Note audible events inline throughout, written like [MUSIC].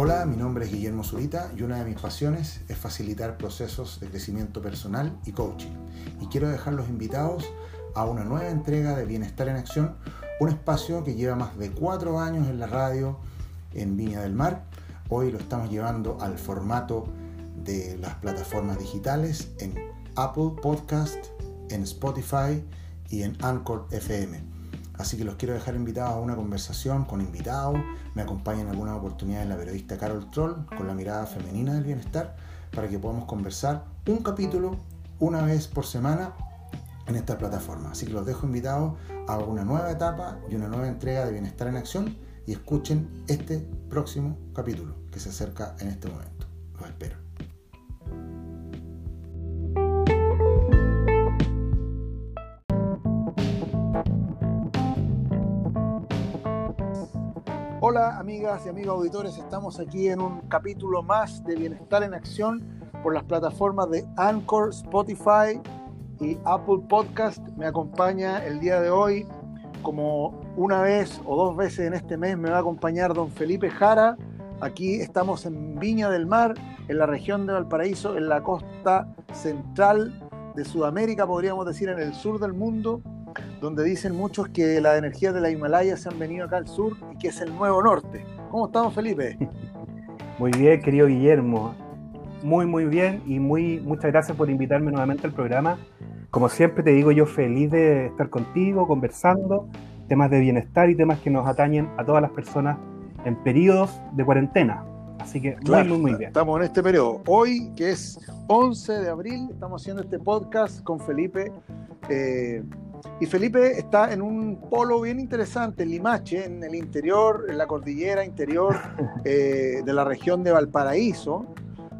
Hola, mi nombre es Guillermo Zurita y una de mis pasiones es facilitar procesos de crecimiento personal y coaching. Y quiero dejar los invitados a una nueva entrega de Bienestar en Acción, un espacio que lleva más de cuatro años en la radio en Viña del Mar. Hoy lo estamos llevando al formato de las plataformas digitales en Apple Podcast, en Spotify y en Anchor FM. Así que los quiero dejar invitados a una conversación con invitados. Me acompaña en algunas oportunidades la periodista Carol Troll con la mirada femenina del bienestar para que podamos conversar un capítulo una vez por semana en esta plataforma. Así que los dejo invitados a una nueva etapa y una nueva entrega de Bienestar en Acción y escuchen este próximo capítulo que se acerca en este momento. Los espero. Hola amigas y amigos auditores, estamos aquí en un capítulo más de Bienestar en Acción por las plataformas de Anchor, Spotify y Apple Podcast. Me acompaña el día de hoy, como una vez o dos veces en este mes, me va a acompañar don Felipe Jara. Aquí estamos en Viña del Mar, en la región de Valparaíso, en la costa central de Sudamérica, podríamos decir en el sur del mundo donde dicen muchos que las energías de la Himalaya se han venido acá al sur y que es el nuevo norte. ¿Cómo estamos, Felipe? [LAUGHS] Muy bien, querido Guillermo. Muy, muy bien y muy, muchas gracias por invitarme nuevamente al programa. Como siempre te digo, yo feliz de estar contigo, conversando temas de bienestar y temas que nos atañen a todas las personas en periodos de cuarentena. Así que muy, muy, muy bien. Estamos en este periodo. Hoy, que es 11 de abril, estamos haciendo este podcast con Felipe. Eh, y Felipe está en un polo bien interesante, en Limache, en el interior, en la cordillera interior [LAUGHS] eh, de la región de Valparaíso,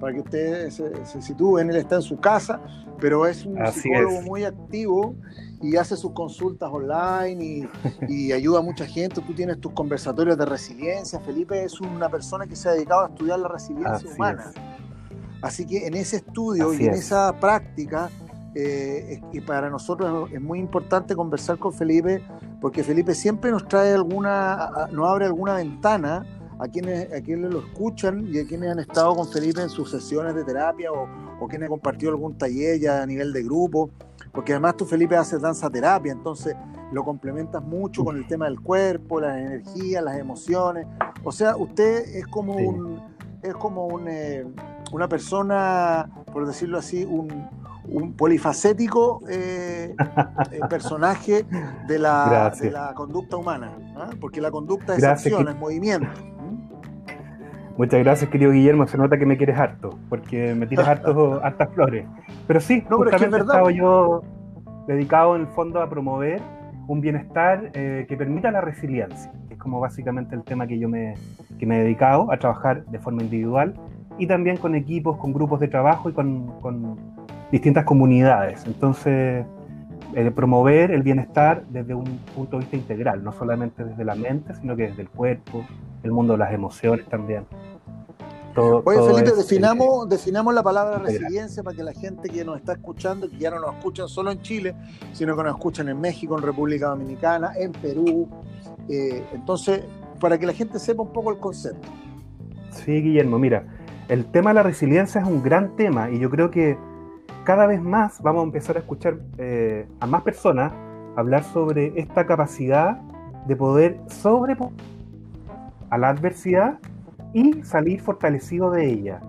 para que ustedes se, sitúen. Él está en su casa, pero es un psicólogo muy activo y hace sus consultas online [LAUGHS] y, ayuda a mucha gente. Tú tienes tus conversatorios de resiliencia. Felipe es una persona que se ha dedicado a estudiar la resiliencia humana. Así que en ese estudio y en esa práctica eh, y para nosotros es muy importante conversar con Felipe, porque Felipe siempre nos trae alguna, nos abre alguna ventana a quienes, a quienes lo escuchan y a quienes han estado con Felipe en sus sesiones de terapia o, o quienes han compartido algún taller ya a nivel de grupo, porque además tú Felipe haces danza terapia, entonces lo complementas mucho con el tema del cuerpo, las energías, las emociones, o sea, usted es como un, es como un, eh, una persona, por decirlo así, un, un polifacético eh, [LAUGHS] eh, personaje de la, de la, conducta humana, ¿ah? porque la conducta es acción, es movimiento. Muchas gracias, querido Guillermo. Se nota que me quieres harto, porque me tiras harto, [LAUGHS] hartas flores. Pero sí, no, justamente he estado yo dedicado en el fondo a promover un bienestar eh, que permita la resiliencia, que es como básicamente el tema que yo me, que me he dedicado a trabajar de forma individual y también con equipos, con grupos de trabajo y con, con distintas comunidades. Entonces, eh, promover el bienestar desde un punto de vista integral, no solamente desde la mente, sino que desde el cuerpo, el mundo de las emociones también. Todo, Oye, Felipe, definamos, definamos la palabra resiliencia para que la gente que nos está escuchando, que ya no nos escuchan solo en Chile, sino que nos escuchan en México, en República Dominicana, en Perú. Eh, entonces, para que la gente sepa un poco el concepto. Sí, Guillermo, mira, el tema de la resiliencia es un gran tema y yo creo que cada vez más vamos a empezar a escuchar eh, a más personas hablar sobre esta capacidad de poder sobreponer a la adversidad y salir fortalecido de ella.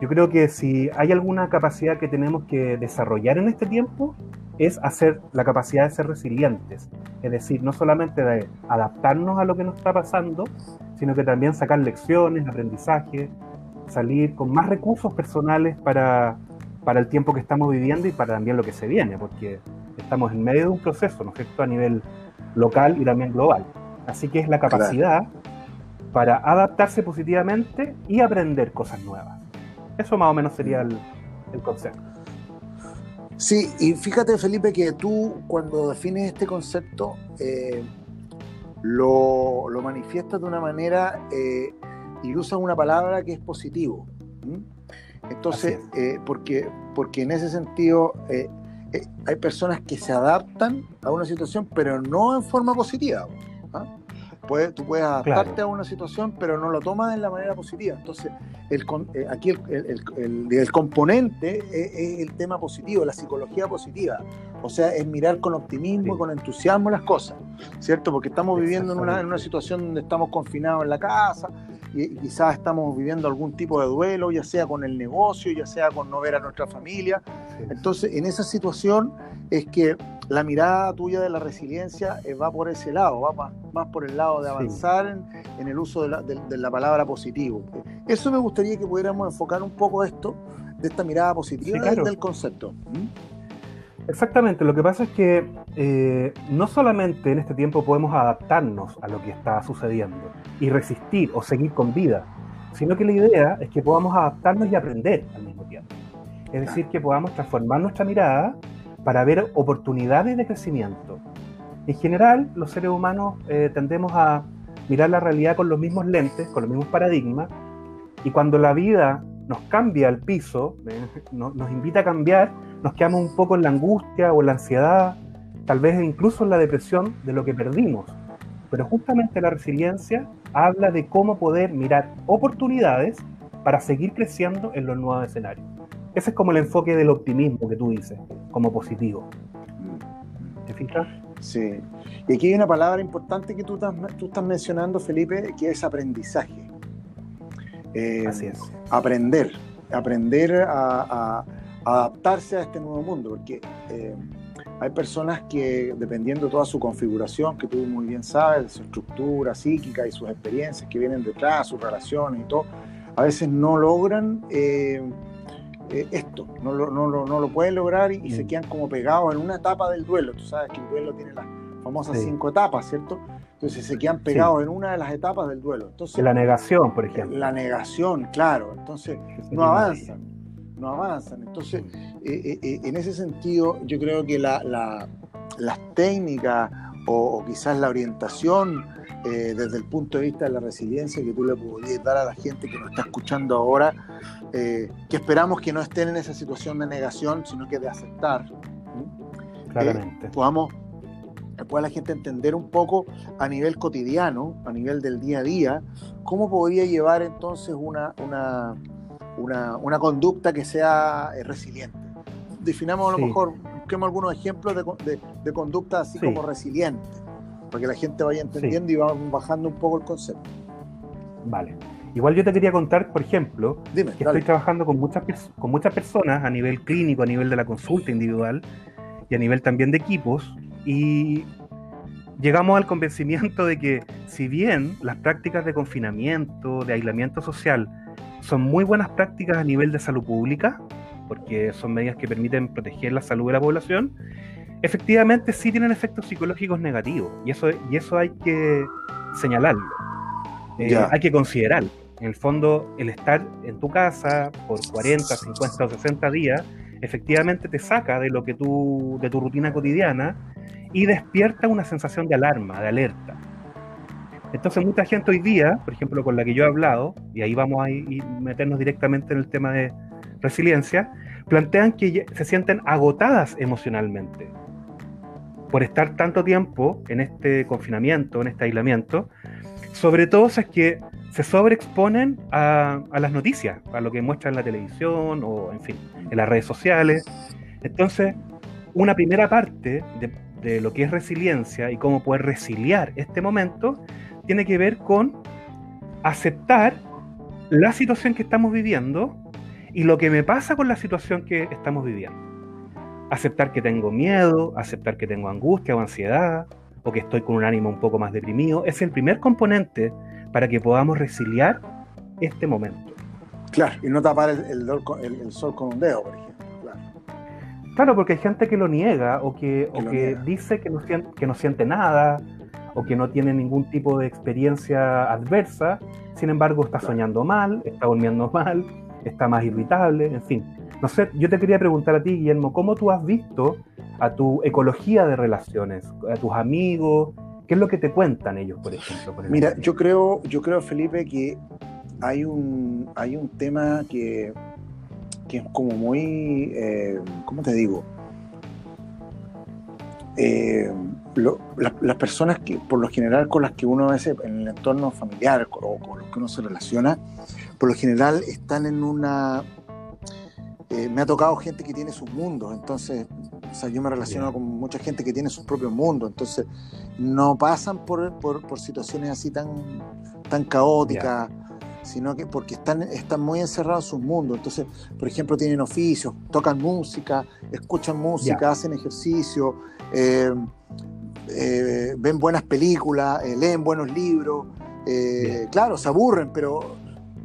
Yo creo que si hay alguna capacidad que tenemos que desarrollar en este tiempo, es hacer la capacidad de ser resilientes. Es decir, no solamente de adaptarnos a lo que nos está pasando, sino que también sacar lecciones, aprendizaje, salir con más recursos personales para para el tiempo que estamos viviendo y para también lo que se viene, porque estamos en medio de un proceso, ¿no es cierto?, a nivel local y también global. Así que es la capacidad para adaptarse positivamente y aprender cosas nuevas. Eso más o menos sería el, concepto. Sí, y fíjate Felipe que tú cuando defines este concepto eh, lo, lo, manifiestas de una manera eh, y usas una palabra que es positivo. Entonces, eh, porque, porque en ese sentido eh, eh, hay personas que se adaptan a una situación, pero no en forma positiva. ¿ah? tú puedes adaptarte a una situación, pero no lo tomas en la manera positiva. Entonces, el, eh, aquí el, componente es, el tema positivo, la psicología positiva. O sea, es mirar con optimismo y con entusiasmo las cosas, ¿cierto? Porque estamos viviendo en una, en una situación donde estamos confinados en la casa y, quizás estamos viviendo algún tipo de duelo, ya sea con el negocio, ya sea con no ver a nuestra familia. Entonces, en esa situación es que la mirada tuya de la resiliencia eh, va por ese lado, va más, por el lado de avanzar en, el uso de la, palabra positivo. Eso me gustaría que pudiéramos enfocar un poco esto, de esta mirada positiva del concepto. Exactamente, lo que pasa es que eh, no solamente en este tiempo podemos adaptarnos a lo que está sucediendo y resistir o seguir con vida, sino que la idea es que podamos adaptarnos y aprender al mismo tiempo. Es decir, que podamos transformar nuestra mirada para ver oportunidades de crecimiento. En general, los seres humanos eh, tendemos a mirar la realidad con los mismos lentes, con los mismos paradigmas, y cuando la vida nos cambia el piso, eh, nos, invita a cambiar, nos quedamos un poco en la angustia o en la ansiedad, tal vez incluso en la depresión de lo que perdimos. Pero justamente la resiliencia habla de cómo poder mirar oportunidades para seguir creciendo en los nuevos escenarios. Ese es como el enfoque del optimismo que tú dices, como positivo. ¿Te fijas? Sí. Y aquí hay una palabra importante que tú estás, tú estás mencionando, Felipe, que es aprendizaje. Eh, Así es. Aprender, aprender a, adaptarse a este nuevo mundo, porque eh, hay personas que, dependiendo de toda su configuración, que tú muy bien sabes, su estructura psíquica y sus experiencias que vienen detrás, sus relaciones y todo, a veces no logran eh, eh, esto, no lo, no, no lo pueden lograr y, se mm. quedan como pegados en una etapa del duelo. Tú sabes que el duelo tiene las famosas cinco etapas, ¿cierto? Entonces se quedan pegados en una de las etapas del duelo. Entonces, la negación, por ejemplo. La negación, claro. Entonces no avanzan, no avanzan. Entonces, eh, eh, en ese sentido, yo creo que la, las técnicas o, quizás la orientación desde el punto de vista de la resiliencia que tú le podrías dar a la gente que nos está escuchando ahora eh, que esperamos que no estén en esa situación de negación, sino que de aceptar. Claramente. Eh, podamos, pueda la gente entender un poco a nivel cotidiano, a nivel del día a día, cómo podría llevar entonces una, una, una, conducta que sea eh, resiliente. Definamos a lo mejor, busquemos algunos ejemplos de, de, conducta así como resiliente, para que la gente vaya entendiendo y vamos bajando un poco el concepto. Vale. Igual yo te quería contar, por ejemplo, que estoy trabajando con muchas, con muchas personas a nivel clínico, a nivel de la consulta individual y a nivel también de equipos, y llegamos al convencimiento de que si bien las prácticas de confinamiento, de aislamiento social, son muy buenas prácticas a nivel de salud pública, porque son medidas que permiten proteger la salud de la población, efectivamente sí tienen efectos psicológicos negativos, y eso, y eso hay que señalarlo. Eh, hay que considerarlo. En el fondo, el estar en tu casa por 40, 50 o 60 días, efectivamente te saca de lo que tú, de tu rutina cotidiana y despierta una sensación de alarma, de alerta. Entonces mucha gente hoy día, por ejemplo, con la que yo he hablado, y ahí vamos a meternos directamente en el tema de resiliencia, plantean que se sienten agotadas emocionalmente por estar tanto tiempo en este confinamiento, en este aislamiento, sobre todo es que se sobreexponen a, las noticias, a lo que muestran en la televisión o, en fin, en las redes sociales. Entonces, una primera parte de, lo que es resiliencia y cómo poder resiliar este momento tiene que ver con aceptar la situación que estamos viviendo y lo que me pasa con la situación que estamos viviendo. Aceptar que tengo miedo, aceptar que tengo angustia o ansiedad, o que estoy con un ánimo un poco más deprimido, es el primer componente para que podamos resiliar este momento. Claro, y no tapar el, sol con un dedo, por ejemplo. Claro. porque hay gente que lo niega o que, que dice que no, siente, que no siente nada o que no tiene ningún tipo de experiencia adversa, sin embargo está soñando mal, está durmiendo [LAUGHS] mal, está más irritable, en fin. No sé, yo te quería preguntar a ti, Guillermo, ¿cómo tú has visto a tu ecología de relaciones, a tus amigos, ¿Qué es lo que te cuentan ellos, por ejemplo? Mira, yo creo, yo creo, Felipe, que hay un, hay un tema que, que es como muy, eh, ¿cómo te digo? Eh, las personas que, por lo general, con las que uno a veces en el entorno familiar o con los que uno se relaciona, por lo general están en una. Eh, me ha tocado gente que tiene sus mundos, entonces, o sea, yo me relaciono con mucha gente que tiene sus propios mundos, entonces no pasan por, por, situaciones así tan, tan caóticas sino que porque están, están muy encerrados en sus mundos. Entonces, por ejemplo, tienen oficios, tocan música, escuchan música, hacen ejercicio, eh, eh, ven buenas películas, eh, leen buenos libros. claro, se aburren, pero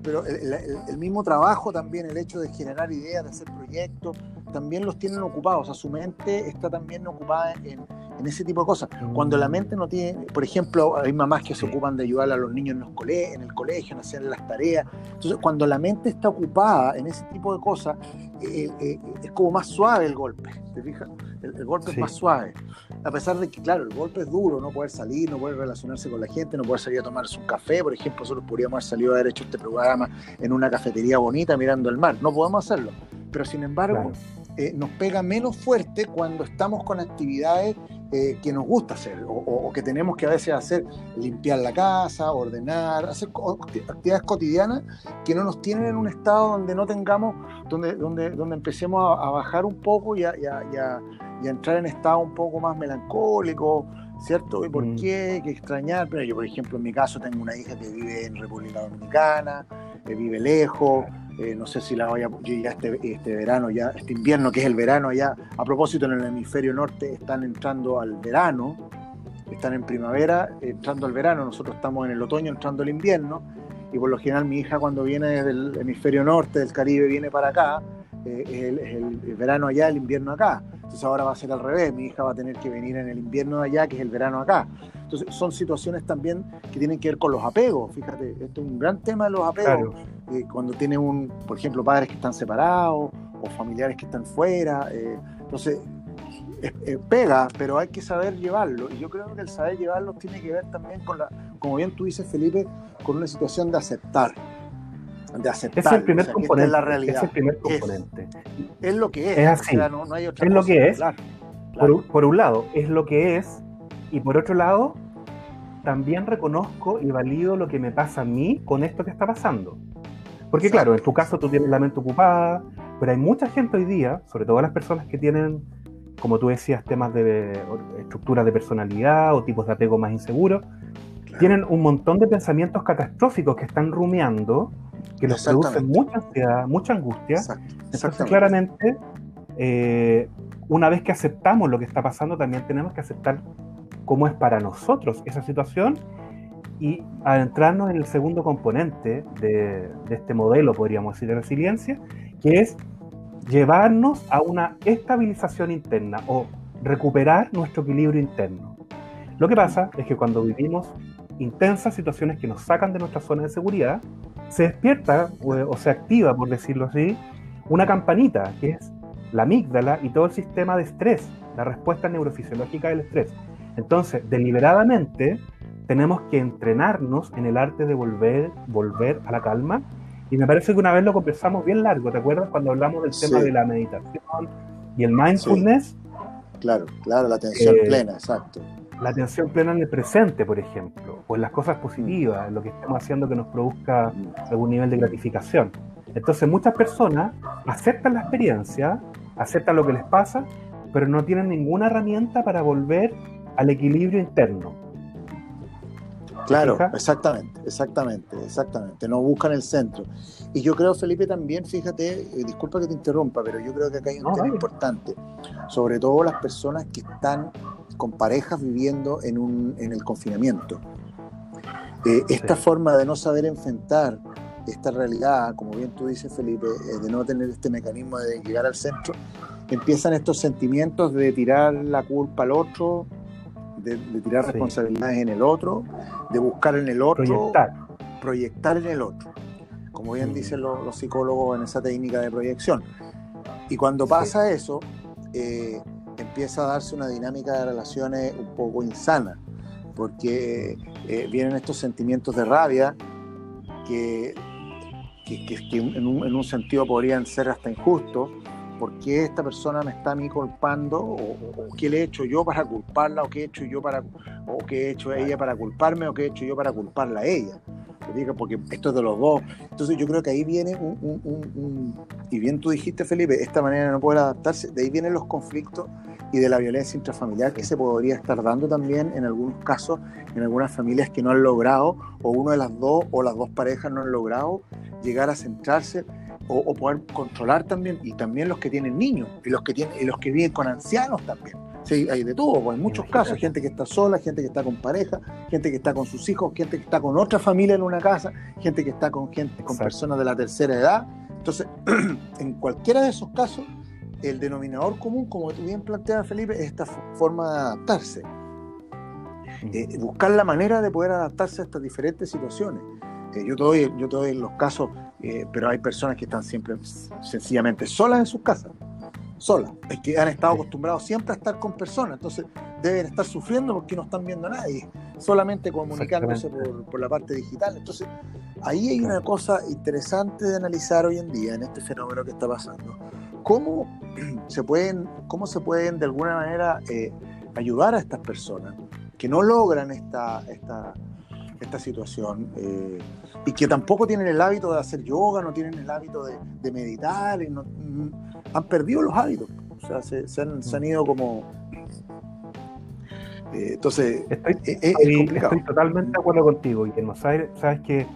pero el, mismo trabajo también, el hecho de generar ideas, de hacer proyectos, también los tienen ocupados. O sea, su mente está también ocupada en, ese tipo de cosas. Cuando la mente no tiene, por ejemplo, hay mamás que se ocupan de ayudar a los niños en, los cole, en el colegio, en hacer las tareas. Entonces, cuando la mente está ocupada en ese tipo de cosas, eh, eh, es como más suave el golpe. ¿Te fijas? El, golpe es más suave. A pesar de que, claro, el golpe es duro, no poder salir, no poder relacionarse con la gente, no poder salir a tomarse un café. Por ejemplo, nosotros podríamos haber salido a haber hecho este programa en una cafetería bonita mirando el mar. No podemos hacerlo. Pero sin embargo, eh, nos pega menos fuerte cuando estamos con actividades eh, que nos gusta hacer o, que tenemos que a veces hacer, limpiar la casa, ordenar, hacer actividades cotidianas que no nos tienen en un estado donde no tengamos, donde, donde, donde empecemos a, bajar un poco y a, entrar en estado un poco más melancólico, ¿cierto? ¿Y por mm. qué? ¿Qué extrañar? Pero yo, por ejemplo, en mi caso tengo una hija que vive en República Dominicana, que vive lejos, eh, no sé si la voy a. Ya este, este, verano, ya este invierno, que es el verano, ya a propósito en el hemisferio norte están entrando al verano, están en primavera, entrando al verano, nosotros estamos en el otoño, entrando al invierno, y por lo general mi hija cuando viene del hemisferio norte, del Caribe, viene para acá, eh, es, el, verano allá, el invierno acá. Entonces ahora va a ser al revés, mi hija va a tener que venir en el invierno de allá, que es el verano acá. Entonces son situaciones también que tienen que ver con los apegos, fíjate, esto es un gran tema de los apegos, eh, cuando tiene un, por ejemplo, padres que están separados o familiares que están fuera, eh, entonces pega, pero hay que saber llevarlo. Y yo creo que el saber llevarlo tiene que ver también con la, como bien tú dices, Felipe, con una situación de aceptar. De aceptar. Es el primer componente. Es la realidad. Es el primer componente. Es, lo que es. Es así. no, hay otra es lo que es. Por, por, un lado, es lo que es y por otro lado, también reconozco y valido lo que me pasa a mí con esto que está pasando. Porque claro, en tu caso tú tienes la mente ocupada, pero hay mucha gente hoy día, sobre todo las personas que tienen, como tú decías, temas de estructura de personalidad o tipos de apego más inseguros, tienen un montón de pensamientos catastróficos que están rumiando, que les producen mucha ansiedad, mucha angustia. Entonces, claramente, eh, una vez que aceptamos lo que está pasando, también tenemos que aceptar cómo es para nosotros esa situación y adentrarnos en el segundo componente de, este modelo, podríamos decir, de resiliencia, que es llevarnos a una estabilización interna o recuperar nuestro equilibrio interno. Lo que pasa es que cuando vivimos intensas situaciones que nos sacan de nuestra zona de seguridad, se despierta o, se activa, por decirlo así, una campanita, que es la amígdala y todo el sistema de estrés, la respuesta neurofisiológica del estrés. Entonces, deliberadamente, tenemos que entrenarnos en el arte de volver, volver a la calma. Y me parece que una vez lo conversamos bien largo, ¿te acuerdas cuando hablamos del tema de la meditación y el mindfulness? Claro, claro, la atención eh, plena, exacto. La atención plena en el presente, por ejemplo, o en las cosas positivas, en lo que estamos haciendo que nos produzca algún nivel de gratificación. Entonces muchas personas aceptan la experiencia, aceptan lo que les pasa, pero no tienen ninguna herramienta para volver al equilibrio interno. Claro, exactamente, exactamente, exactamente. No buscan el centro. Y yo creo, Felipe, también, fíjate, eh, disculpa que te interrumpa, pero yo creo que acá hay un tema importante. Sobre todo las personas que están con parejas viviendo en, un, en el confinamiento. Eh, esta forma de no saber enfrentar esta realidad, como bien tú dices, Felipe, eh, de no tener este mecanismo de llegar al centro, empiezan estos sentimientos de tirar la culpa al otro, de, tirar responsabilidades en el otro, de buscar en el otro, proyectar, proyectar en el otro, como bien dicen los, psicólogos en esa técnica de proyección. Y cuando pasa eso, eh, empieza a darse una dinámica de relaciones un poco insana, porque eh, vienen estos sentimientos de rabia que, que, en, un, en, un, sentido podrían ser hasta injustos, por qué esta persona me está a mí culpando, o, qué le he hecho yo para culparla, o qué he hecho yo para, o qué he hecho ella para culparme, o qué he hecho yo para culparla a ella. Porque esto es de los dos. Entonces yo creo que ahí viene un, y bien tú dijiste, Felipe, esta manera de no poder adaptarse, de ahí vienen los conflictos y de la violencia intrafamiliar que se podría estar dando también en algunos casos, en algunas familias que no han logrado, o uno de las dos, o las dos parejas no han logrado llegar a centrarse o, poder controlar también, y también los que tienen niños, y los que, tienen, y los que viven con ancianos también. Sí, hay de todo, pues, en muchos casos, gente que está sola, gente que está con pareja, gente que está con sus hijos, gente que está con otra familia en una casa, gente que está con gente, con personas de la tercera edad. Entonces, [CLEARS THROAT] en cualquiera de esos casos, el denominador común, como tú bien planteabas, Felipe, es esta forma de adaptarse. Eh, buscar la manera de poder adaptarse a estas diferentes situaciones. Eh, yo, te doy, yo te doy los casos, eh, pero hay personas que están siempre sencillamente solas en sus casas, solas. Es que han estado acostumbrados siempre a estar con personas, entonces deben estar sufriendo porque no están viendo a nadie, solamente comunicándose por, por la parte digital. Entonces, ahí hay una cosa interesante de analizar hoy en día en este fenómeno que está pasando ¿Cómo [CLEARS THROAT] se pueden, cómo se pueden de alguna manera eh, ayudar a estas personas que no logran esta, esta, esta situación eh, y que tampoco tienen el hábito de hacer yoga, no tienen el hábito de, meditar, y no, mm, han perdido los hábitos, o sea, se, han, ido como... Eh, entonces, estoy, estoy, totalmente de acuerdo contigo, y que no sabes, sabes que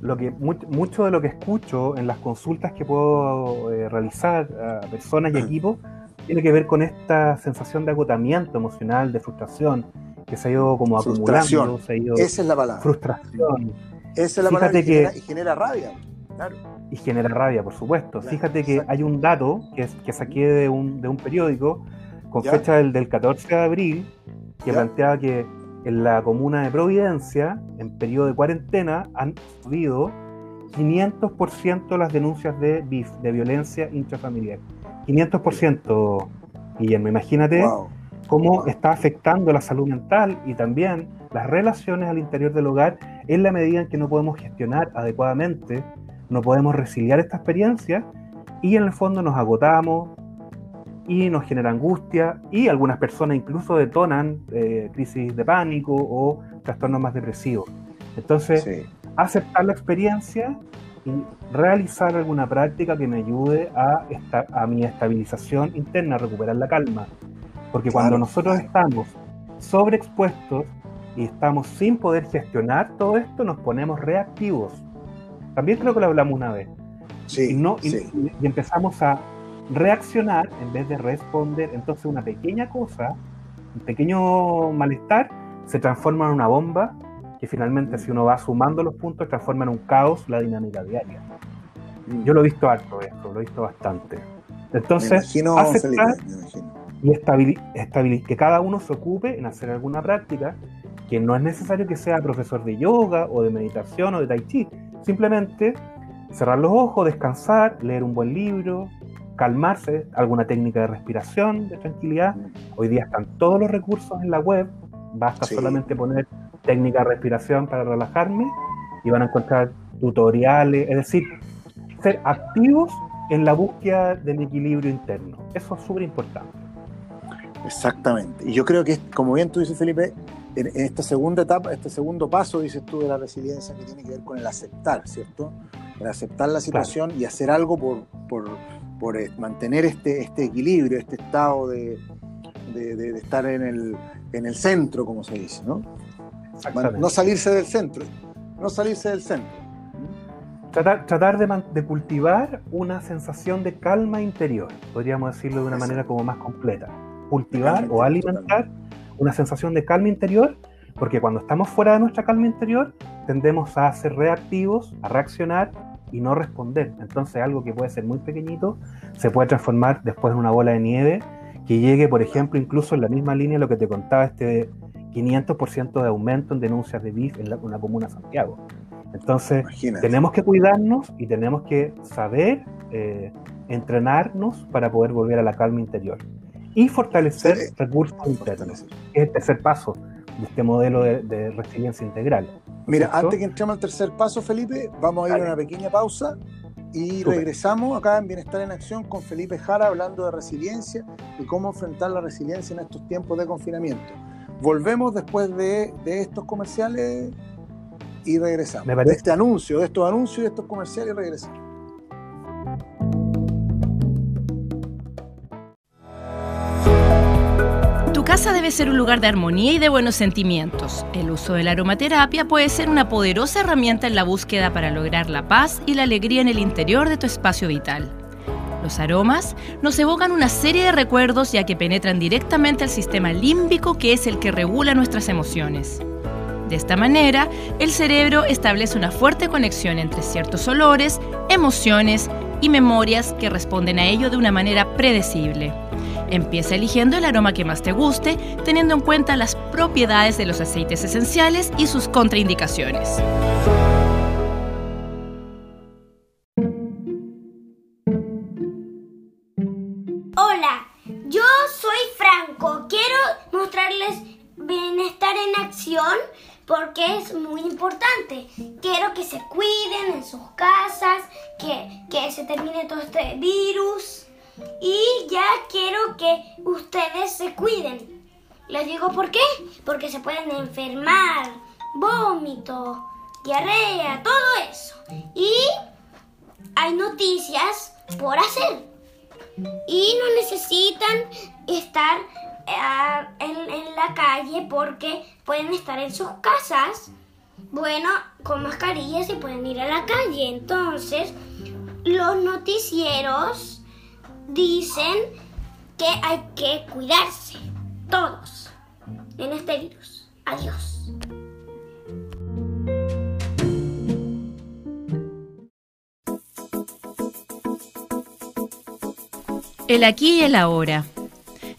lo que mucho de lo que escucho en las consultas que puedo eh, realizar a personas y equipos tiene que ver con esta sensación de agotamiento emocional, de frustración, que se ha ido como acumulando. Se Esa es la palabra. Frustración. Esa es la palabra. Que, y, genera, rabia. Claro. Y genera rabia, por supuesto. Fíjate que hay un dato que, que saqué de un, de un periódico con fecha del, del 14 de abril que planteaba que en la comuna de Providencia, en periodo de cuarentena, han subido 500% las denuncias de BIF, de violencia intrafamiliar. 500%, Guillermo. Imagínate cómo está afectando la salud mental y también las relaciones al interior del hogar en la medida en que no podemos gestionar adecuadamente, no podemos resiliar esta experiencia y en el fondo nos agotamos, y nos genera angustia y algunas personas incluso detonan eh, crisis de pánico o trastornos más depresivos. Entonces, aceptar la experiencia y realizar alguna práctica que me ayude a, a mi estabilización interna, a recuperar la calma. Porque cuando nosotros estamos sobreexpuestos y estamos sin poder gestionar todo esto, nos ponemos reactivos. También creo que lo hablamos una vez. Sí, no, y empezamos a reaccionar en vez de responder. Entonces una pequeña cosa, un pequeño malestar, se transforma en una bomba que finalmente si uno va sumando los puntos transforma en un caos la dinámica diaria. Mm. Yo lo he visto harto esto, lo he visto bastante. Entonces, aceptar y estabilizar que cada uno se ocupe en hacer alguna práctica, que no es necesario que sea profesor de yoga o de meditación o de tai chi, simplemente cerrar los ojos, descansar, leer un buen libro, calmarse, alguna técnica de respiración, de tranquilidad. Hoy día están todos los recursos en la web, basta solamente poner técnica de respiración para relajarme y van a encontrar tutoriales, es decir, ser activos en la búsqueda del equilibrio interno. Eso es súper importante. Exactamente. Y yo creo que, como bien tú dices, Felipe, en, esta segunda etapa, este segundo paso, dices tú, de la resiliencia que tiene que ver con el aceptar, ¿cierto? El aceptar la situación y hacer algo por, por por eh, mantener este, este equilibrio, este estado de, estar en el, en el centro, como se dice, ¿no? No salirse del centro, no salirse del centro. Tratar, tratar de, cultivar una sensación de calma interior, podríamos decirlo de una manera como más completa. Cultivar o alimentar una sensación de calma interior, porque cuando estamos fuera de nuestra calma interior, tendemos a ser reactivos, a reaccionar y no responder. Entonces algo que puede ser muy pequeñito se puede transformar después en una bola de nieve que llegue, por ejemplo, incluso en la misma línea lo que te contaba, este 500% de aumento en denuncias de BIF en la, comuna de Santiago. Entonces, tenemos que cuidarnos y tenemos que saber eh, entrenarnos para poder volver a la calma interior y fortalecer recursos internos. Es el tercer paso de este modelo de resiliencia integral. Mira, antes que entremos al tercer paso, Felipe, vamos a ir a una pequeña pausa y regresamos acá en Bienestar en Acción con Felipe Jara hablando de resiliencia y cómo enfrentar la resiliencia en estos tiempos de confinamiento. Volvemos después de, de estos comerciales y regresamos. De este anuncio, de estos anuncios y de estos comerciales y regresamos. Casa debe ser un lugar de armonía y de buenos sentimientos. El uso de la aromaterapia puede ser una poderosa herramienta en la búsqueda para lograr la paz y la alegría en el interior de tu espacio vital. Los aromas nos evocan una serie de recuerdos ya que penetran directamente al sistema límbico que es el que regula nuestras emociones. De esta manera, el cerebro establece una fuerte conexión entre ciertos olores, emociones y memorias que responden a ello de una manera predecible. Empieza eligiendo el aroma que más te guste, teniendo en cuenta las propiedades de los aceites esenciales y sus contraindicaciones. Hola, yo soy Franco. Quiero mostrarles bienestar en acción porque es muy importante. Quiero que se cuiden en sus casas, que, que se termine todo este virus. Y ya quiero que ustedes se cuiden. Les digo por qué. Porque se pueden enfermar, vómito, diarrea, todo eso. Y hay noticias por hacer. Y no necesitan estar eh, en, en la calle porque pueden estar en sus casas. Bueno, con mascarillas y pueden ir a la calle. Entonces, los noticieros dicen que hay que cuidarse, todos, en este virus. Adiós. El aquí y el ahora.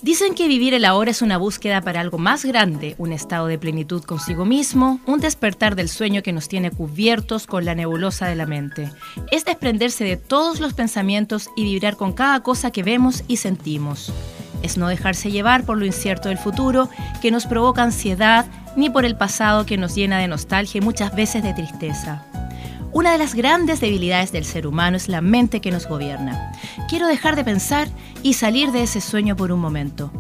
Dicen que vivir el ahora es una búsqueda para algo más grande, un estado de plenitud consigo mismo, un despertar del sueño que nos tiene cubiertos con la nebulosa de la mente. Es desprenderse de todos los pensamientos y vibrar con cada cosa que vemos y sentimos. Es no dejarse llevar por lo incierto del futuro que nos provoca ansiedad, ni por el pasado que nos llena de nostalgia y muchas veces de tristeza. Una de las grandes debilidades del ser humano es la mente que nos gobierna. Quiero dejar de pensar y salir de ese sueño por un momento.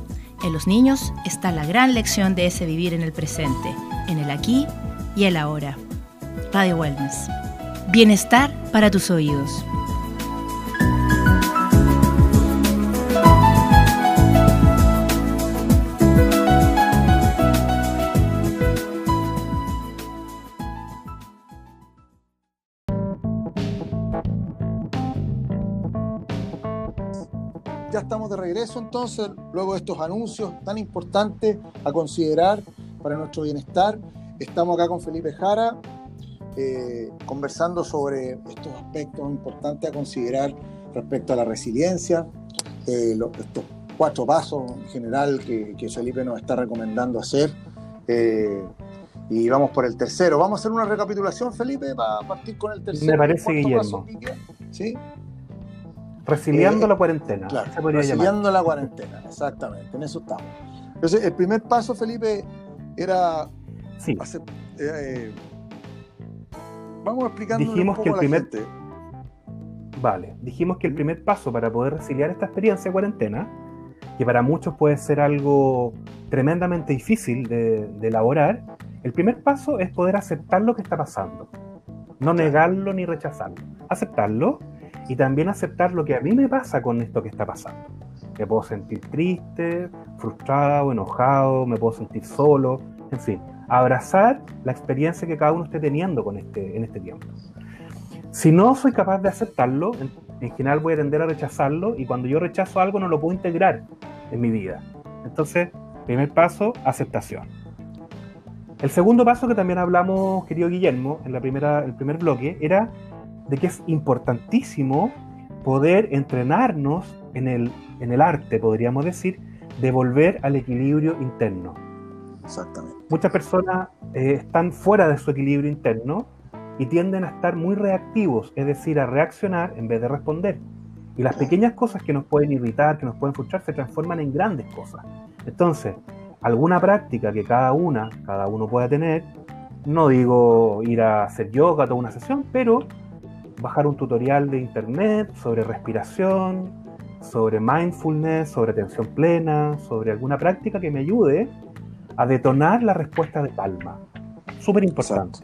En los niños está la gran lección de ese vivir en el presente, en el aquí y el ahora. Radio Wellness. Bienestar para tus oídos. Regreso entonces, luego de estos anuncios tan importantes a considerar para nuestro bienestar. Estamos acá con Felipe Jara, eh, conversando sobre estos aspectos importantes a considerar respecto a la resiliencia, eh, estos cuatro pasos en general que, Felipe nos está recomendando hacer. Eh, y vamos por el tercero. Vamos a hacer una recapitulación, Felipe, para partir con el tercero. Me parece, Guillermo. ¿Sí? Resiliando eh, la cuarentena. Claro, resiliando la cuarentena, exactamente, en eso estamos. Entonces, el primer paso, Felipe, era... Sí. Hacer, eh, eh, vamos explicando Dijimos un que el primer... Vale, dijimos que el primer paso para poder resiliar esta experiencia de cuarentena, que para muchos puede ser algo tremendamente difícil de, elaborar, el primer paso es poder aceptar lo que está pasando. No negarlo ni rechazarlo. Aceptarlo y también aceptar lo que a mí me pasa con esto que está pasando. Me puedo sentir triste, frustrado, enojado, me puedo sentir solo, en fin, abrazar la experiencia que cada uno esté teniendo con este, en este tiempo. Si no soy capaz de aceptarlo, en, en general voy a tender a rechazarlo y cuando yo rechazo algo no lo puedo integrar en mi vida. Entonces, primer paso, aceptación. El segundo paso que también hablamos, querido Guillermo, en la primera, el primer bloque, era de que es importantísimo poder entrenarnos en el, en el arte, podríamos decir, de volver al equilibrio interno. Exactamente. Muchas personas eh, están fuera de su equilibrio interno y tienden a estar muy reactivos, es decir, a reaccionar en vez de responder. Y las pequeñas cosas que nos pueden irritar, que nos pueden frustrar, se transforman en grandes cosas. Entonces, alguna práctica que cada una, cada uno pueda tener, no digo ir a hacer yoga, toda una sesión, pero bajar un tutorial de internet sobre respiración, sobre mindfulness, sobre atención plena, sobre alguna práctica que me ayude a detonar la respuesta de calma. Súper importante.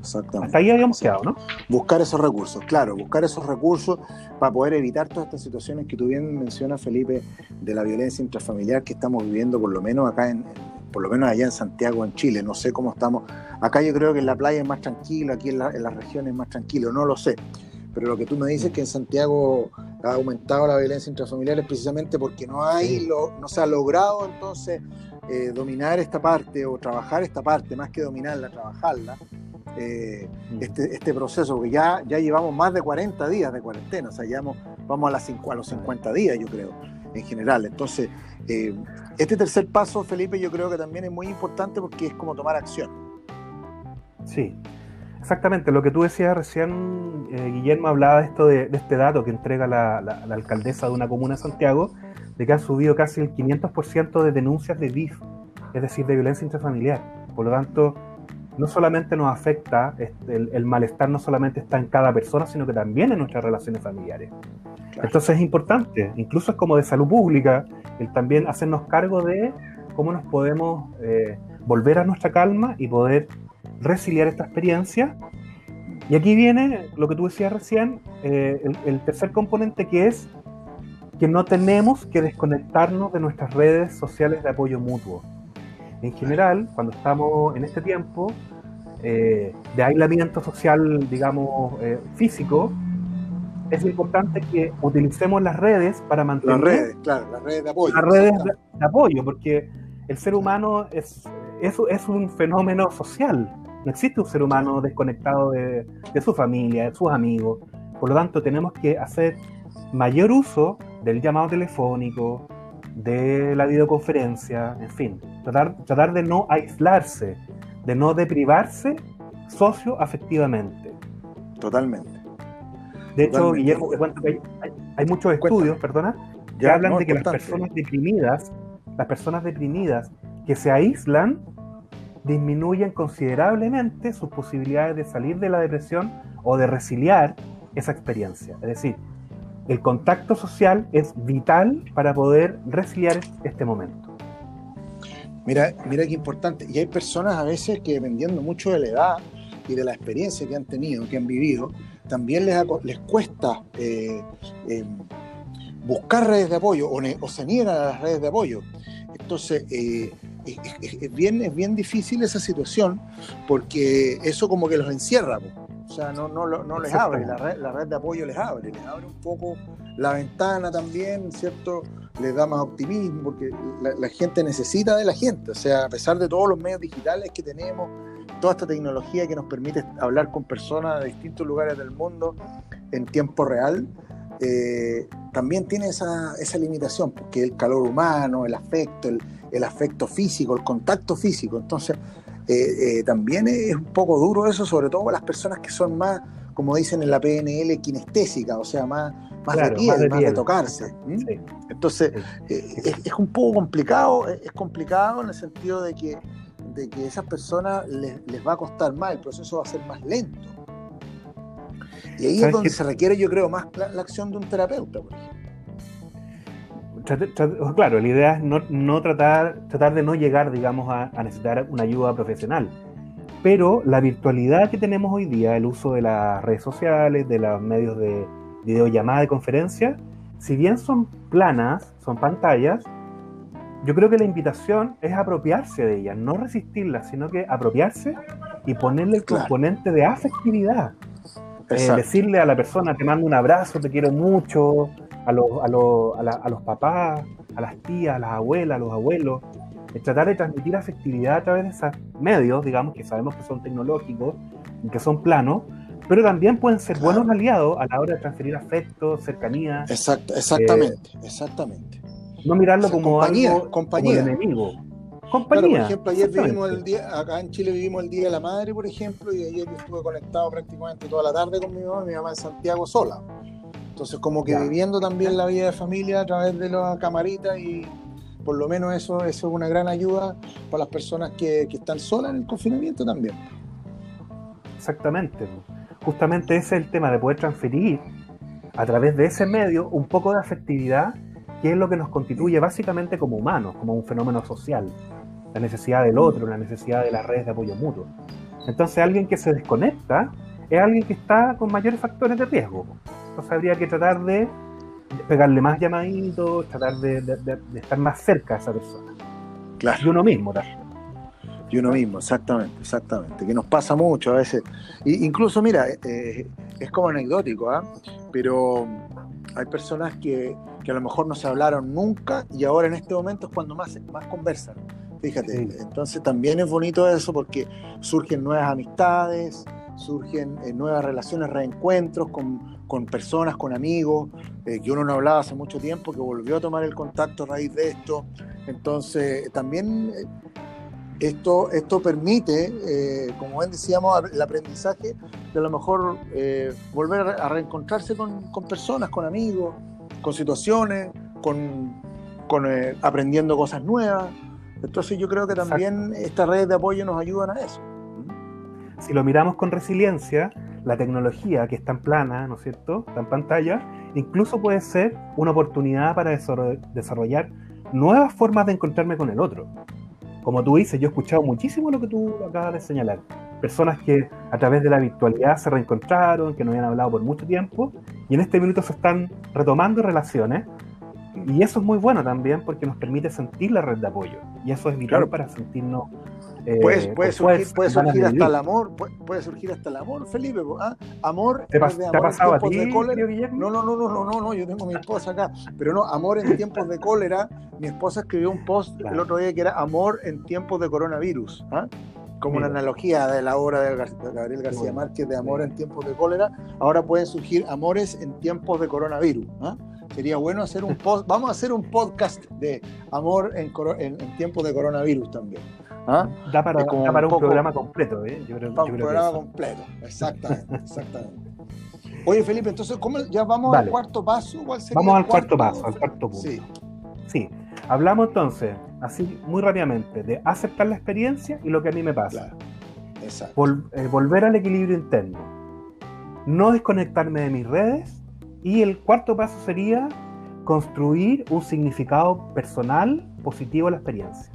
Exactamente. Hasta ahí habíamos quedado, ¿no? Buscar esos recursos, claro, buscar esos recursos para poder evitar todas estas situaciones que tú bien mencionas, Felipe, de la violencia intrafamiliar que estamos viviendo, por lo menos acá en, por lo menos allá en Santiago, en Chile. No sé cómo estamos. Acá yo creo que en la playa es más tranquilo, aquí en, la, en las regiones es más tranquilo, no lo sé. Pero lo que tú me dices es que en Santiago ha aumentado la violencia intrafamiliar es precisamente porque no hay, lo, no se ha logrado entonces eh, dominar esta parte o trabajar esta parte, más que dominarla, trabajarla. Eh, este, este proceso, porque ya, ya llevamos más de 40 días de cuarentena, o sea, ya vamos, vamos a, las a los 50 días, yo creo, en general. Entonces, eh, este tercer paso, Felipe, yo creo que también es muy importante porque es como tomar acción. Sí, exactamente. Lo que tú decías recién, eh, Guillermo, hablaba de, esto de, este dato que entrega la, alcaldesa de una comuna de Santiago, de que ha subido casi el 500% de denuncias de DIF, es decir, de violencia intrafamiliar. Por lo tanto, no solamente nos afecta, este, el, malestar no solamente está en cada persona, sino que también en nuestras relaciones familiares. Entonces es importante, incluso es como de salud pública, el también hacernos cargo de cómo nos podemos eh, volver a nuestra calma y poder resiliar esta experiencia. Y aquí viene lo que tú decías recién, eh, el, el tercer componente que es que no tenemos que desconectarnos de nuestras redes sociales de apoyo mutuo. En general, cuando estamos en este tiempo eh, de aislamiento social, digamos, eh, físico, es importante que utilicemos las redes para mantener... Las redes, claro, las redes de apoyo. Las redes de, de apoyo, porque el ser humano es, es, es, un fenómeno social. No existe un ser humano desconectado de, de su familia, de sus amigos. Por lo tanto, tenemos que hacer mayor uso del llamado telefónico, de la videoconferencia, en fin, tratar, tratar de no aislarse, de no deprivarse socioafectivamente. Totalmente. De hecho. Guillermo, te cuento que hay, hay, hay muchos estudios, perdona, que ya, hablan no, de que las personas deprimidas, las personas deprimidas que se aíslan, disminuyen considerablemente sus posibilidades de salir de la depresión o de resiliar esa experiencia. Es decir, el contacto social es vital para poder resiliar este momento. Mira, mira qué importante. Y hay personas a veces que dependiendo mucho de la edad y de la experiencia que han tenido, que han vivido, también les, les cuesta eh, eh, buscar redes de apoyo o, o, se niegan a las redes de apoyo. Entonces, eh, es, es, bien, es bien difícil esa situación porque eso como que los encierra. O sea, no, no, no les abre, la red, la red de apoyo les abre, les abre un poco la ventana también, ¿cierto? Les da más optimismo porque la, la, gente necesita de la gente. O sea, a pesar de todos los medios digitales que tenemos, toda esta tecnología que nos permite hablar con personas de distintos lugares del mundo en tiempo real, eh, también tiene esa, esa, limitación, porque el calor humano, el afecto, el, el afecto físico, el contacto físico. Entonces, eh, eh, también es un poco duro eso, sobre todo para las personas que son más, como dicen en la PNL, kinestésicas, o sea, más, más, claro, de, piel, más, de, más de tocarse. Sí. Entonces, es, un poco complicado, es complicado en el sentido de que, de que esas personas les, les va a costar más, el proceso va a ser más lento. Y ahí es donde se requiere, yo creo, más la, la acción de un terapeuta, por ejemplo. Claro, la idea es no, no, tratar, tratar de no llegar, digamos, a, a, necesitar una ayuda profesional. Pero la virtualidad que tenemos hoy día, el uso de las redes sociales, de los medios de videollamada, de conferencia, si bien son planas, son pantallas, yo creo que la invitación es apropiarse de ellas, no resistirlas, sino que apropiarse y ponerle el claro. componente de afectividad. Eh, decirle a la persona, te mando un abrazo, te quiero mucho, a los, a, los, a, la, a los papás, a las tías, a las abuelas, a los abuelos, es tratar de transmitir afectividad a través de esos medios, digamos, que sabemos que son tecnológicos y que son planos, pero también pueden ser buenos aliados a la hora de transferir afecto, cercanía. Exacto, exactamente, eh, exactamente. No mirarlo o sea, como compañía, algo compañía. como enemigo. Compañía. Claro, por ejemplo, ayer vivimos el día, acá en Chile vivimos el Día de la Madre, por ejemplo, y ayer yo estuve conectado prácticamente toda la tarde con mi mamá, mi mamá en Santiago sola. Entonces, como que ya. viviendo también la vida de familia a través de la camarita y por lo menos eso, eso es una gran ayuda para las personas que, que están solas en el confinamiento también. Exactamente. justamente ese es el tema de poder transferir a través de ese medio un poco de afectividad, que es lo que nos constituye básicamente como humanos, como un fenómeno social. La necesidad del otro, la necesidad de las redes de apoyo mutuo. Entonces alguien que se desconecta es alguien que está con mayores factores de riesgo. Entonces habría que tratar de pegarle más llamaditos, tratar de, estar más cerca a esa persona. Claro. Y uno mismo también. Y uno mismo, exactamente, exactamente. Que nos pasa mucho a veces. Y incluso, mira, eh, es como anecdótico, ¿ah? Pero hay personas que, que, a lo mejor no se hablaron nunca y ahora en este momento es cuando más, más conversan. Fíjate, entonces también es bonito eso porque surgen nuevas amistades, surgen eh, nuevas relaciones, reencuentros con, con personas, con amigos, eh, que uno no hablaba hace mucho tiempo, que volvió a tomar el contacto a raíz de esto. Entonces, también eh, esto, esto permite, como bien decíamos, el aprendizaje de a lo mejor volver a reencontrarse con, con, personas, con amigos, con situaciones, con, con aprendiendo cosas nuevas. Entonces yo creo que también estas redes de apoyo nos ayudan a eso. Si lo miramos con resiliencia, la tecnología que está en plana, ¿no es cierto?, está en pantalla, incluso puede ser una oportunidad para desarrollar nuevas formas de encontrarme con el otro. Como tú dices, yo he escuchado muchísimo lo que tú acabas de señalar. Personas que a través de la virtualidad se reencontraron, que no habían hablado por mucho tiempo, y en este minuto se están retomando relaciones y eso es muy bueno también porque nos permite sentir la red de apoyo. Y eso es vital para sentirnos. Eh, puede, surgir, puede surgir hasta el amor, puede, surgir hasta el amor, Felipe. ¿ah? Amor ¿Te, amor ha pasado a ti, de cólera. No, no, no, no, no, no, no, yo tengo a mi esposa acá. Pero no, amor en tiempos de cólera. Mi esposa escribió un post el otro día que era amor en tiempos de coronavirus. ¿ah? como una analogía de la obra de Gabriel García Márquez de Amor en tiempos de cólera, ahora pueden surgir amores en tiempos de coronavirus. ¿ah? Sería bueno hacer un post, vamos a hacer un podcast de amor en, en, tiempos de coronavirus también. ¿ah? Da para, un, programa completo, ¿eh? Yo creo, un programa completo, exactamente, exactamente. Oye, Felipe, entonces, ¿cómo, ya vamos al cuarto paso? vamos al cuarto, paso, al cuarto punto. Sí. sí. Hablamos entonces, así muy rápidamente, de aceptar la experiencia y lo que a mí me pasa. Exacto. Eh, volver al equilibrio interno. No desconectarme de mis redes y el cuarto paso sería construir un significado personal positivo a la experiencia.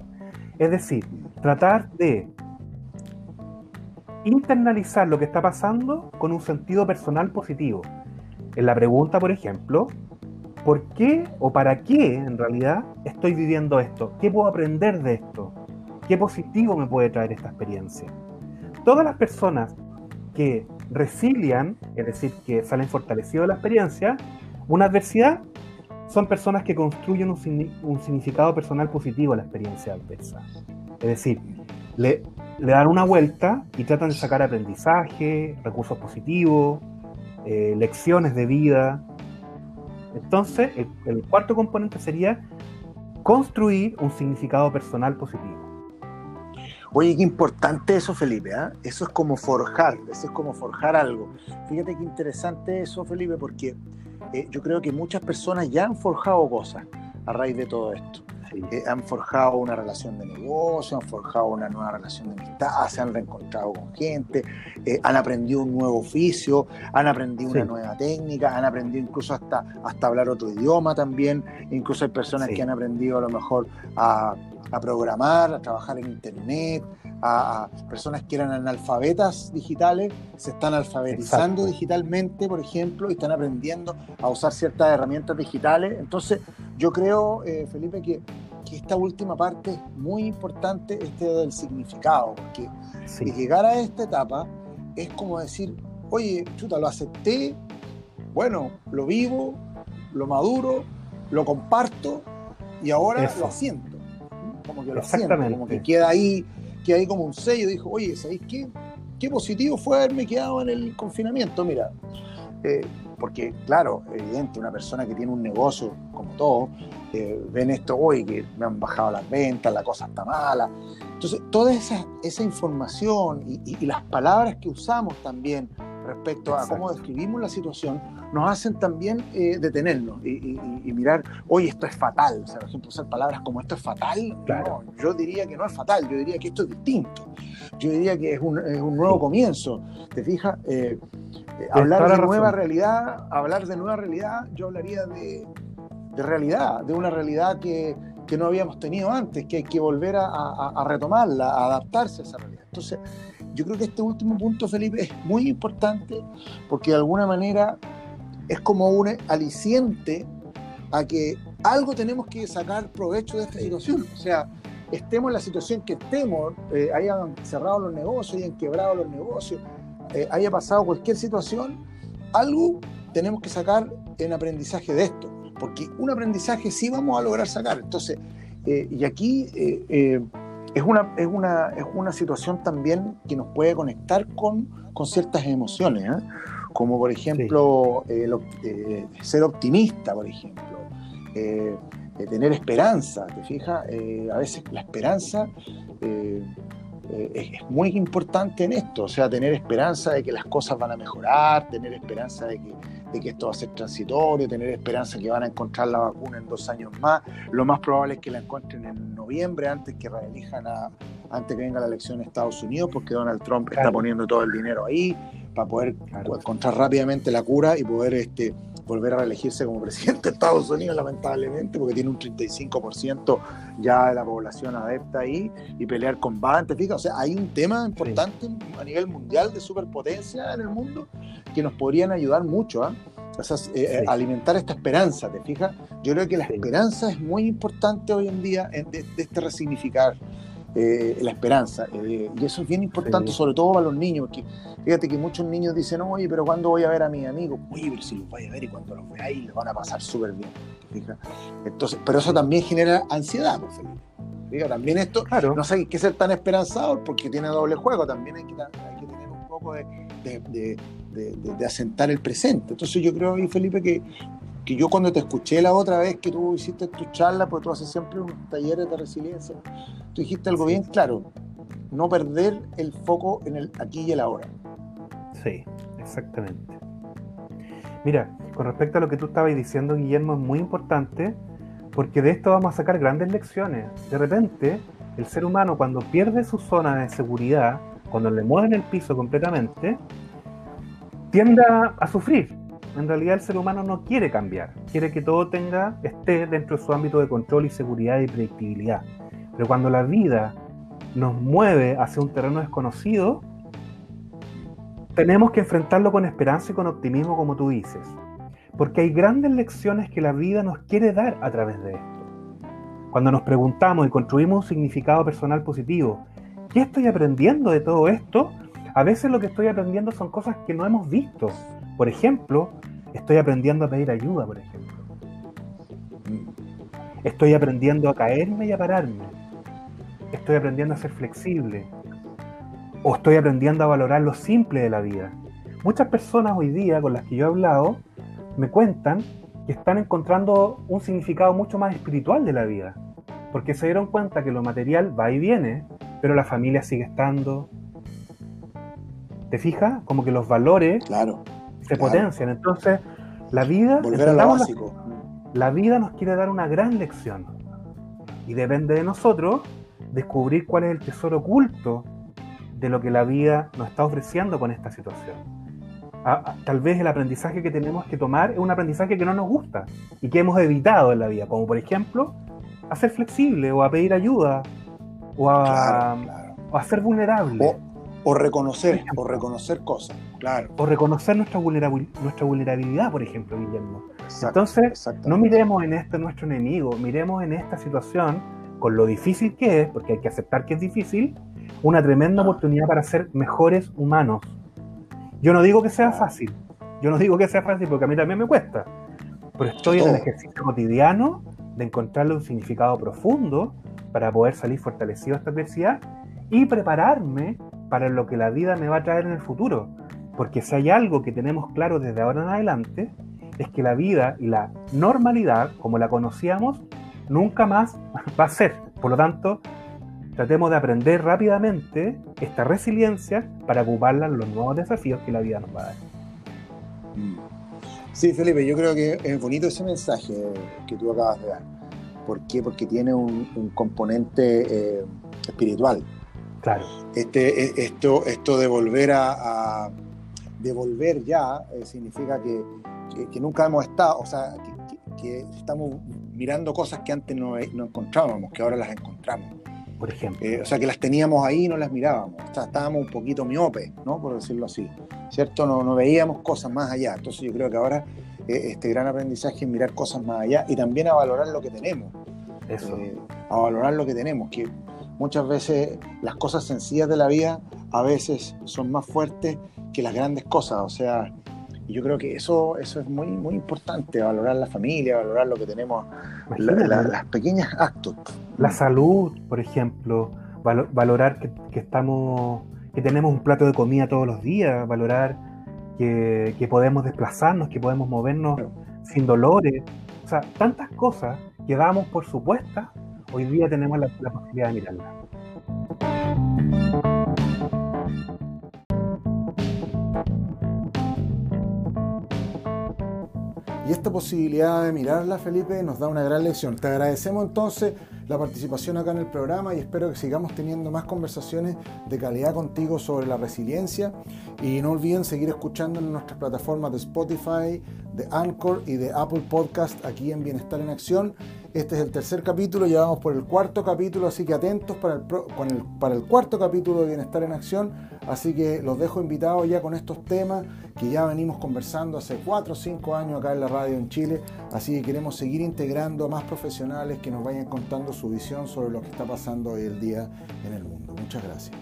Es decir, tratar de internalizar lo que está pasando con un sentido personal positivo. En la pregunta, por ejemplo, ¿por qué o para qué en realidad estoy viviendo esto? ¿Qué puedo aprender de esto? ¿Qué positivo me puede traer esta experiencia? Todas las personas que resilian, es decir, que salen fortalecidos de la experiencia, una adversidad, son personas que construyen un, significado personal positivo a la experiencia adversa. Es decir, le, dan una vuelta y tratan de sacar aprendizaje, recursos positivos, eh, lecciones de vida. Entonces, el cuarto componente sería construir un significado personal positivo. Oye, qué importante eso, Felipe. ¿eh? Eso es como forjar, eso es como forjar algo. Fíjate qué interesante eso, Felipe, porque eh, yo creo que muchas personas ya han forjado cosas a raíz de todo esto. Eh, han forjado una relación de negocio, han forjado una nueva relación de amistad, se han reencontrado con gente, eh, han aprendido un nuevo oficio, han aprendido una nueva técnica, han aprendido incluso hasta, hasta hablar otro idioma también. Incluso hay personas que han aprendido a lo mejor a, a programar, a trabajar en internet, a, personas que eran analfabetas digitales, se están alfabetizando digitalmente, por ejemplo, y están aprendiendo a usar ciertas herramientas digitales. Entonces, yo creo, eh, Felipe, que, que, esta última parte es muy importante, este del significado, porque llegar a esta etapa es como decir, oye, chuta, lo acepté, bueno, lo vivo, lo maduro, lo comparto y ahora lo siento. Como que lo siento, como que queda ahí que ahí como un sello, dijo, oye, ¿sabéis qué? Qué positivo fue haberme quedado en el confinamiento, mira. Eh, porque, claro, evidente, una persona que tiene un negocio como todo, eh, ven esto hoy, que me han bajado las ventas, la cosa está mala. Entonces, toda esa, esa información y, las palabras que usamos también respecto a cómo describimos la situación, nos hacen también eh, detenernos y, mirar, oye, esto es fatal. O sea, por ejemplo, usar palabras como esto es fatal, claro. yo diría que no es fatal, yo diría que esto es distinto. Yo diría que es un, nuevo comienzo. ¿Te fijas? Eh, Eh, hablar de nueva realidad, hablar de nueva realidad, yo hablaría de, realidad, de una realidad que, no habíamos tenido antes, que hay que volver a, retomarla, a adaptarse a esa realidad. Entonces, yo creo que este último punto, Felipe, es muy importante porque de alguna manera es como un aliciente a que algo tenemos que sacar provecho de esta situación. O sea, estemos en la situación que estemos, eh, hayan cerrado los negocios, hayan quebrado los negocios, eh, haya pasado cualquier situación, algo tenemos que sacar en aprendizaje de esto, porque un aprendizaje sí vamos a lograr sacar. Entonces, eh, y aquí es, una, es, una, es una situación también que nos puede conectar con, con ciertas emociones, como por ejemplo ser optimista, por ejemplo. tener esperanza, ¿te fijas? a veces la esperanza eh, es, muy importante en esto, o sea, tener esperanza de que las cosas van a mejorar, tener esperanza de que, de que esto va a ser transitorio, tener esperanza que van a encontrar la vacuna en dos años más. Lo más probable es que la encuentren en noviembre, antes que reelijan a, antes que venga la elección en Estados Unidos, porque Donald Trump está poniendo todo el dinero ahí para poder encontrar rápidamente la cura y poder este, volver a reelegirse como [LAUGHS] presidente de Estados Unidos, lamentablemente, porque tiene un 35% ya de la población adepta ahí, y pelear con Biden, ¿te fijas? O sea, hay un tema importante a nivel mundial de superpotencia en el mundo que nos podrían ayudar mucho ¿ah? O sea, eh, alimentar esta esperanza, ¿te fijas? Yo creo que la esperanza es muy importante hoy en día de, de este resignificar eh, la esperanza. Eh, y eso es bien importante, sobre todo para los niños, porque fíjate que muchos niños dicen, oye, pero ¿cuándo voy a ver a mis amigos? Oye, pero si los voy a ver y cuando los veáis los van a pasar súper bien. Entonces, pero eso también genera ansiedad, pues, Fíjate, también esto, no sé, hay que ser tan esperanzador porque tiene doble juego, también hay que, hay que tener un poco de, de, de, asentar el presente. Entonces yo creo, Felipe, que que yo cuando te escuché la otra vez que tú hiciste tu charla, pues tú haces siempre unos talleres de resiliencia, tú dijiste algo bien claro, no perder el foco en el aquí y el ahora. Sí, exactamente. Mira, con respecto a lo que tú estabas diciendo, Guillermo, es muy importante porque de esto vamos a sacar grandes lecciones. De repente, el ser humano cuando pierde su zona de seguridad, cuando le mueven el piso completamente, tiende a sufrir, en realidad el ser humano no quiere cambiar, quiere que todo tenga, esté dentro de su ámbito de control y seguridad y predictibilidad. Pero cuando la vida nos mueve hacia un terreno desconocido, tenemos que enfrentarlo con esperanza y con optimismo, como tú dices. Porque hay grandes lecciones que la vida nos quiere dar a través de esto. Cuando nos preguntamos y construimos un significado personal positivo, ¿qué estoy aprendiendo de todo esto? A veces lo que estoy aprendiendo son cosas que no hemos visto, por ejemplo, estoy aprendiendo a pedir ayuda, por ejemplo. Estoy aprendiendo a caerme y a pararme. Estoy aprendiendo a ser flexible. O estoy aprendiendo a valorar lo simple de la vida. Muchas personas hoy día con las que yo he hablado me cuentan que están encontrando un significado mucho más espiritual de la vida. Porque se dieron cuenta que lo material va y viene, pero la familia sigue estando. ¿Te fijas? Como que los valores claro se potencian. Entonces, la vida. La, vida nos quiere dar una gran lección. Y depende de nosotros descubrir cuál es el tesoro oculto de lo que la vida nos está ofreciendo con esta situación. tal vez el aprendizaje que tenemos que tomar es un aprendizaje que no nos gusta y que hemos evitado en la vida, como por ejemplo a ser flexible o a pedir ayuda o a, ser vulnerable. O reconocer, o reconocer cosas, claro. O reconocer nuestra, vulnerabilidad, nuestra vulnerabilidad, por ejemplo, Guillermo. Entonces, no miremos en esto nuestro enemigo, miremos en esta situación, con lo difícil que es, porque hay que aceptar que es difícil, una tremenda ah. oportunidad para ser mejores humanos. Yo no digo que sea fácil, yo no digo que sea fácil porque a mí también me cuesta, pero estoy en el ejercicio cotidiano de encontrarle un significado profundo para poder salir fortalecido de esta adversidad y prepararme para lo que la vida me va a traer en el futuro. Porque si hay algo que tenemos claro desde ahora en adelante, es que la vida y la normalidad, como la conocíamos, nunca más [LAUGHS] va a ser. Por lo tanto, tratemos de aprender rápidamente esta resiliencia para ocuparla en los nuevos desafíos que la vida nos va a dar. Mm. Sí, Felipe, yo creo que es bonito ese mensaje que tú acabas de dar. ¿Por qué? Porque tiene un, componente eh, espiritual. Claro. Este, e, esto, esto de volver a, de volver ya eh, significa que, que, nunca hemos estado, o sea, que, estamos mirando cosas que antes no, no, encontrábamos, que ahora las encontramos. Por ejemplo. Eh, o sea, que las teníamos ahí y no las mirábamos. O sea, estábamos un poquito miopes, ¿no? Por decirlo así. ¿Cierto? No, no veíamos cosas más allá. Entonces yo creo que ahora eh, este gran aprendizaje es mirar cosas más allá y también a valorar lo que tenemos. Eso. a valorar lo que tenemos, que muchas veces las cosas sencillas de la vida a veces son más fuertes que las grandes cosas, o sea, yo creo que eso, eso es muy, muy importante, valorar la familia, valorar lo que tenemos, las pequeñas actos. La salud, por ejemplo, valorar que, estamos, que tenemos un plato de comida todos los días, valorar que, podemos desplazarnos, que podemos movernos sin dolores, o sea, tantas cosas que damos por supuestas hoy día tenemos la, posibilidad de mirarla. Y esta posibilidad de mirarla, Felipe, nos da una gran lección. Te agradecemos entonces la participación acá en el programa y espero que sigamos teniendo más conversaciones de calidad contigo sobre la resiliencia. Y no olviden seguir escuchando en nuestras plataformas de Spotify, de Anchor y de Apple Podcast aquí en Bienestar en Acción. Este es el tercer capítulo, ya vamos por el cuarto capítulo, así que atentos para el, para el cuarto capítulo de Bienestar en Acción. Así que los dejo invitados ya con estos temas que ya venimos conversando hace 4 o 5 años acá en la radio en Chile. Así que queremos seguir integrando a más profesionales que nos vayan contando su visión sobre lo que está pasando hoy el día en el mundo. Muchas gracias.